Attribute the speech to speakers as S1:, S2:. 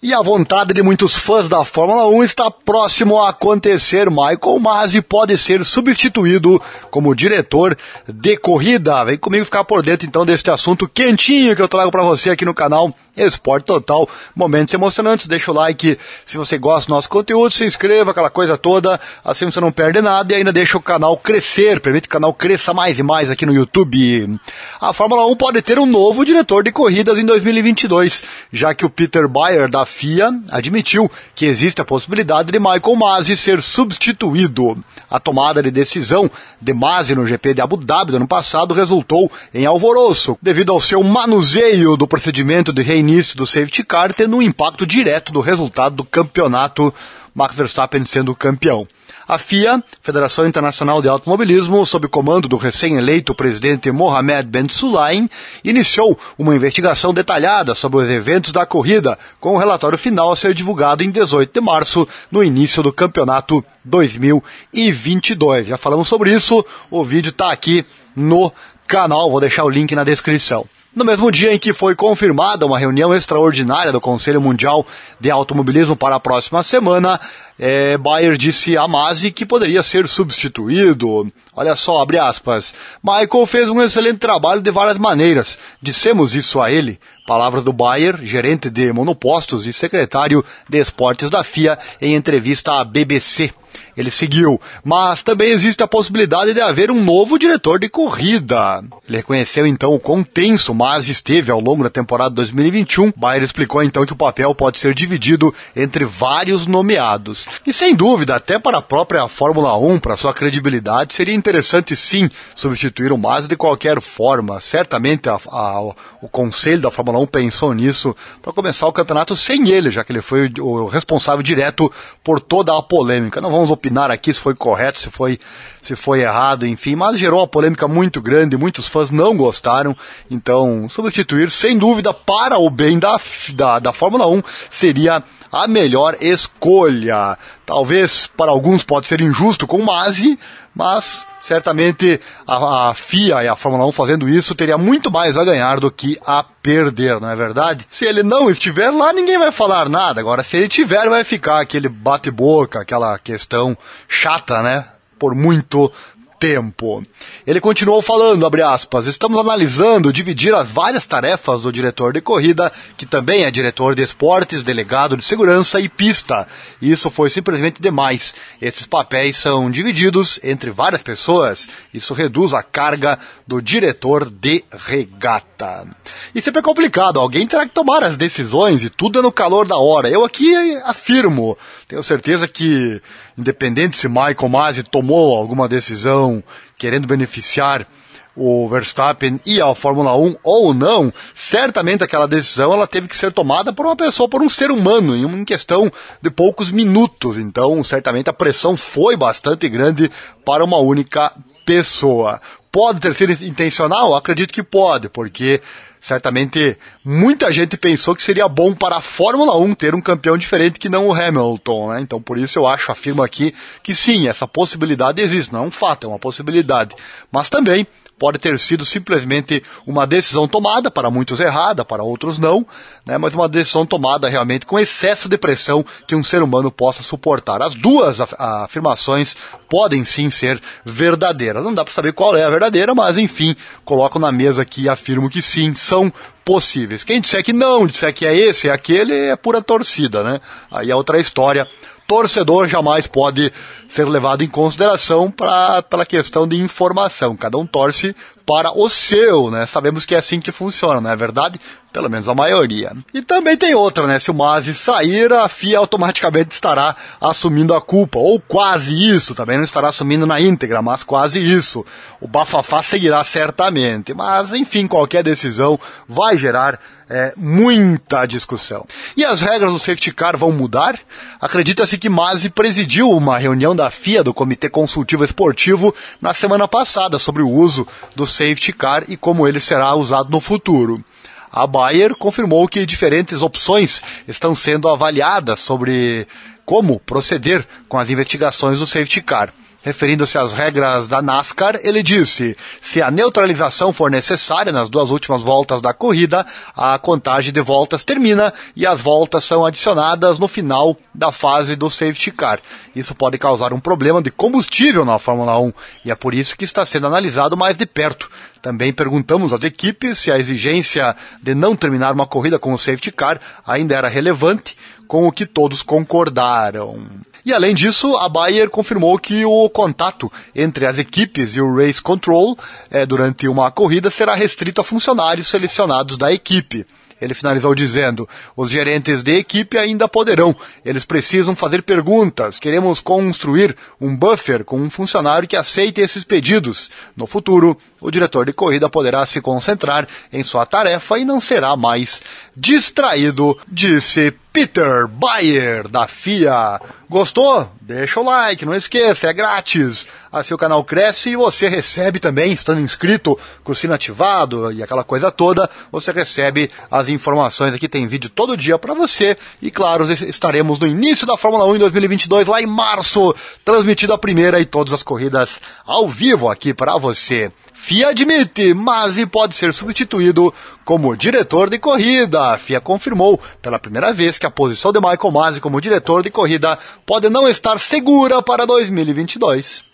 S1: E a vontade de muitos fãs da Fórmula 1 está próximo a acontecer. Michael Masi pode ser substituído como diretor de corrida. Vem comigo ficar por dentro então deste assunto quentinho que eu trago para você aqui no canal Esporte Total. Momentos emocionantes. Deixa o like se você gosta do nosso conteúdo, se inscreva, aquela coisa toda. Assim você não perde nada e ainda deixa o canal crescer. Permite que o canal cresça mais e mais aqui no YouTube. A Fórmula 1 pode ter um novo diretor de corridas em 2022, já que o Peter Bayer da FIA admitiu que existe a possibilidade de Michael Masi ser substituído. A tomada de decisão de Masi no GP de Abu Dhabi do ano passado resultou em alvoroço, devido ao seu manuseio do procedimento de reinício do safety car, tendo um impacto direto do resultado do campeonato, Max Verstappen sendo campeão. A FIA, Federação Internacional de Automobilismo, sob comando do recém-eleito presidente Mohamed Ben Sulayem, iniciou uma investigação detalhada sobre os eventos da corrida, com o relatório final a ser divulgado em 18 de março, no início do campeonato 2022. Já falamos sobre isso, o vídeo está aqui no canal, vou deixar o link na descrição. No mesmo dia em que foi confirmada uma reunião extraordinária do Conselho Mundial de Automobilismo para a próxima semana, é, Bayer disse a Masi que poderia ser substituído. Olha só, abre aspas. Michael fez um excelente trabalho de várias maneiras. Dissemos isso a ele. Palavras do Bayer, gerente de monopostos e secretário de esportes da FIA, em entrevista à BBC. Ele seguiu, mas também existe a possibilidade de haver um novo diretor de corrida. Ele reconheceu então o quão tenso mas esteve ao longo da temporada 2021. Bayer explicou então que o papel pode ser dividido entre vários nomeados. E sem dúvida, até para a própria Fórmula 1, para sua credibilidade, seria interessante sim substituir o Masi de qualquer forma. Certamente a, a, o conselho da Fórmula 1 pensou nisso para começar o campeonato sem ele, já que ele foi o responsável direto por toda a polêmica. Não vamos opinar opinar aqui se foi correto, se foi, se foi errado, enfim, mas gerou uma polêmica muito grande, muitos fãs não gostaram, então substituir, sem dúvida, para o bem da, da, da Fórmula 1 seria a melhor escolha. Talvez para alguns pode ser injusto com o Masi, mas certamente a, a, FIA e a Fórmula 1 fazendo isso teria muito mais a ganhar do que a perder, não é verdade? Se ele não estiver lá, ninguém vai falar nada. Agora, se ele tiver, vai ficar aquele bate-boca, aquela questão chata, né? Por muito tempo. Ele continuou falando, abre aspas, estamos analisando dividir as várias tarefas do diretor de corrida, que também é diretor de esportes, delegado de segurança e pista. Isso foi simplesmente demais. Esses papéis são divididos entre várias pessoas. Isso reduz a carga do diretor de regata. E sempre é complicado, alguém terá que tomar as decisões e tudo é no calor da hora. Eu aqui afirmo, tenho certeza que independente se Michael Masi tomou alguma decisão querendo beneficiar o Verstappen e a Fórmula 1 ou não, certamente aquela decisão ela teve que ser tomada por uma pessoa, por um ser humano, em questão de poucos minutos. Então, certamente a pressão foi bastante grande para uma única pessoa. Pode ter sido intencional? Acredito que pode, porque certamente muita gente pensou que seria bom para a Fórmula 1 ter um campeão diferente que não o Hamilton, né? Então por isso eu acho, afirmo aqui, que sim, essa possibilidade existe, não é um fato, é uma possibilidade. Mas também pode ter sido simplesmente uma decisão tomada, para muitos errada, para outros não, né, mas uma decisão tomada realmente com excesso de pressão que um ser humano possa suportar. As duas afirmações podem sim ser verdadeiras. Não dá para saber qual é a verdadeira, mas enfim, coloco na mesa aqui e afirmo que sim, são possíveis. Quem disser que não, disser que é esse, é aquele, é pura torcida, né? Aí é outra história torcedor jamais pode ser levado em consideração para pela questão de informação. Cada um torce para o seu, né? Sabemos que é assim que funciona, não é verdade? Pelo menos a maioria. E também tem outra, né? Se o Masi sair, a FIA automaticamente estará assumindo a culpa, ou quase isso, também não estará assumindo na íntegra, mas quase isso. O bafafá seguirá certamente, mas enfim, qualquer decisão vai gerar é, muita discussão. E as regras do safety car vão mudar? Acredita-se que Masi presidiu uma reunião da FIA, do Comitê Consultivo Esportivo, na semana passada sobre o uso do safety car e como ele será usado no futuro. A Bayer confirmou que diferentes opções estão sendo avaliadas sobre como proceder com as investigações do safety car. Referindo-se às regras da NASCAR, ele disse: se a neutralização for necessária nas duas últimas voltas da corrida, a contagem de voltas termina e as voltas são adicionadas no final da fase do safety car. Isso pode causar um problema de combustível na Fórmula 1 e é por isso que está sendo analisado mais de perto. Também perguntamos às equipes se a exigência de não terminar uma corrida com o safety car ainda era relevante, com o que todos concordaram. E além disso, a Bayer confirmou que o contato entre as equipes e o Race Control eh, durante uma corrida será restrito a funcionários selecionados da equipe. Ele finalizou dizendo: os gerentes de equipe ainda poderão. Eles precisam fazer perguntas. Queremos construir um buffer com um funcionário que aceite esses pedidos. No futuro, o diretor de corrida poderá se concentrar em sua tarefa e não será mais distraído, disse Peter Bayer, da FIA. Gostou? Deixa o like, não esqueça, é grátis. Assim o canal cresce e você recebe também, estando inscrito, com o sino ativado e aquela coisa toda, você recebe as informações aqui, tem vídeo todo dia para você. E claro, estaremos no início da Fórmula 1 em 2022, lá em março, transmitido a primeira e todas as corridas ao vivo aqui para você. FIA admite, Masi pode ser substituído como diretor de corrida. A FIA confirmou pela primeira vez que a posição de Michael Masi como diretor de corrida pode não estar segura para 2022.